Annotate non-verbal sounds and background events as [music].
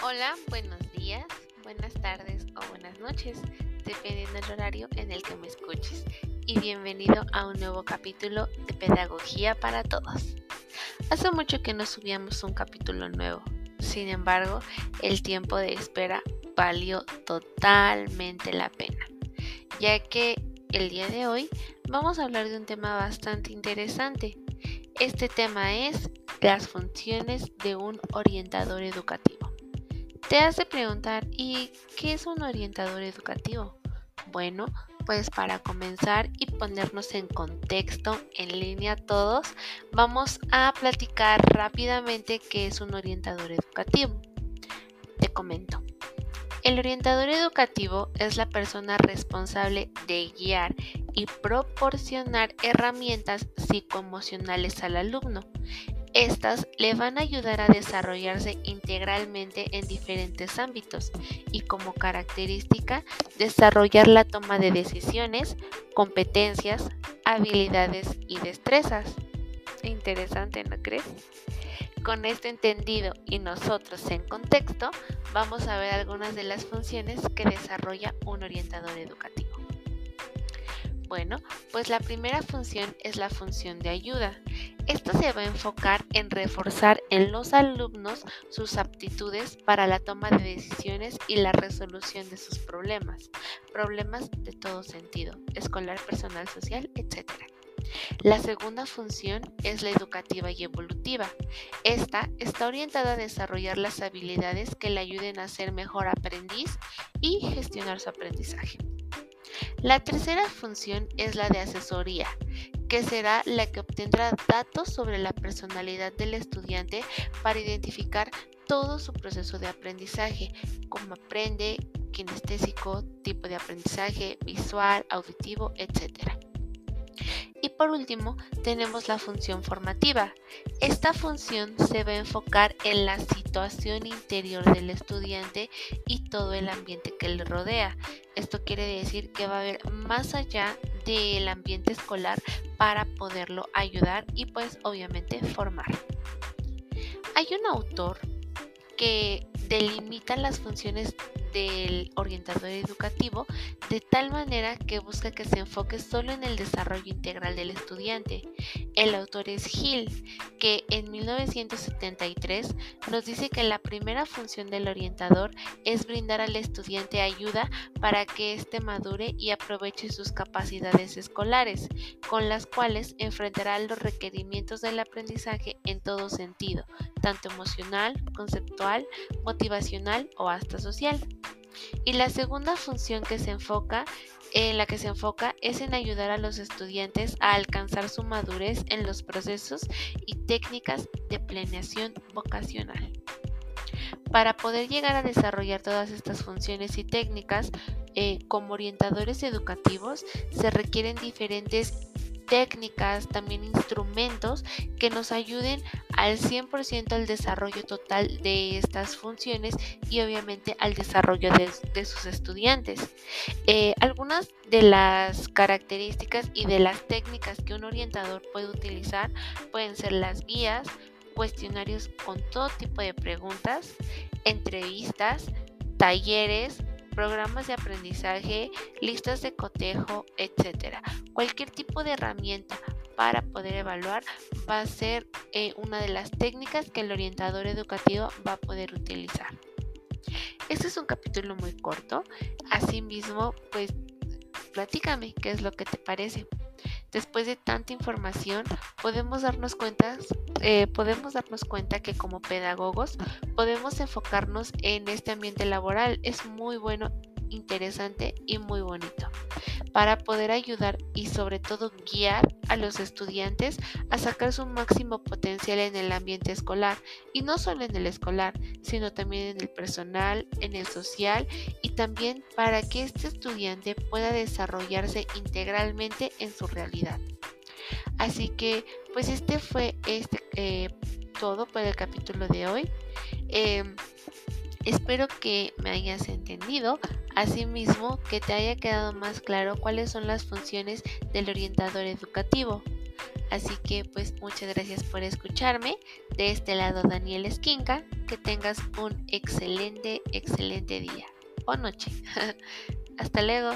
Hola, buenos días, buenas tardes o buenas noches, dependiendo del horario en el que me escuches. Y bienvenido a un nuevo capítulo de Pedagogía para Todos. Hace mucho que no subíamos un capítulo nuevo, sin embargo, el tiempo de espera valió totalmente la pena, ya que el día de hoy vamos a hablar de un tema bastante interesante. Este tema es las funciones de un orientador educativo. Te hace preguntar, ¿y qué es un orientador educativo? Bueno, pues para comenzar y ponernos en contexto en línea todos, vamos a platicar rápidamente qué es un orientador educativo. Te comento. El orientador educativo es la persona responsable de guiar y proporcionar herramientas psicoemocionales al alumno. Estas le van a ayudar a desarrollarse integralmente en diferentes ámbitos y como característica desarrollar la toma de decisiones, competencias, habilidades y destrezas. Interesante, ¿no crees? Con esto entendido y nosotros en contexto, vamos a ver algunas de las funciones que desarrolla un orientador educativo. Bueno, pues la primera función es la función de ayuda. Esto se va a enfocar en reforzar en los alumnos sus aptitudes para la toma de decisiones y la resolución de sus problemas, problemas de todo sentido, escolar, personal, social, etc. La segunda función es la educativa y evolutiva. Esta está orientada a desarrollar las habilidades que le ayuden a ser mejor aprendiz y gestionar su aprendizaje. La tercera función es la de asesoría, que será la que obtendrá datos sobre la personalidad del estudiante para identificar todo su proceso de aprendizaje, cómo aprende, kinestésico, tipo de aprendizaje, visual, auditivo, etc. Y por último, tenemos la función formativa. Esta función se va a enfocar en la situación interior del estudiante y todo el ambiente que le rodea. Esto quiere decir que va a ver más allá del ambiente escolar para poderlo ayudar y pues obviamente formar. Hay un autor que delimita las funciones del orientador educativo de tal manera que busca que se enfoque solo en el desarrollo integral del estudiante. El autor es Hill, que en 1973 nos dice que la primera función del orientador es brindar al estudiante ayuda para que éste madure y aproveche sus capacidades escolares, con las cuales enfrentará los requerimientos del aprendizaje en todo sentido, tanto emocional, conceptual, motivacional o hasta social. Y la segunda función que se enfoca en la que se enfoca es en ayudar a los estudiantes a alcanzar su madurez en los procesos y técnicas de planeación vocacional. Para poder llegar a desarrollar todas estas funciones y técnicas, eh, como orientadores educativos se requieren diferentes técnicas, también instrumentos que nos ayuden al 100% al desarrollo total de estas funciones y obviamente al desarrollo de, sus estudiantes. Eh, algunas de las características y de las técnicas que un orientador puede utilizar pueden ser las guías, cuestionarios con todo tipo de preguntas, entrevistas, talleres, programas de aprendizaje, listas de cotejo, etc. Cualquier tipo de herramienta para poder evaluar va a ser eh, una de las técnicas que el orientador educativo va a poder utilizar. Este es un capítulo muy corto, asimismo, pues platícame qué es lo que te parece. Después de tanta información, podemos darnos cuenta, eh, podemos darnos cuenta que como pedagogos podemos enfocarnos en este ambiente laboral. Es muy bueno interesante y muy bonito para poder ayudar y sobre todo guiar a los estudiantes a sacar su máximo potencial en el ambiente escolar y no solo en el escolar, sino también en el personal, en el social y también para que este estudiante pueda desarrollarse integralmente en su realidad. Así que pues este fue este eh, todo por el capítulo de hoy. Em, Espero que me hayas entendido, Asimismo, que te haya quedado más claro cuáles son las funciones del orientador educativo. Así que pues muchas gracias por escucharme. De este lado Daniel Esquinca, que tengas un excelente, excelente día o noche. [laughs] Hasta luego.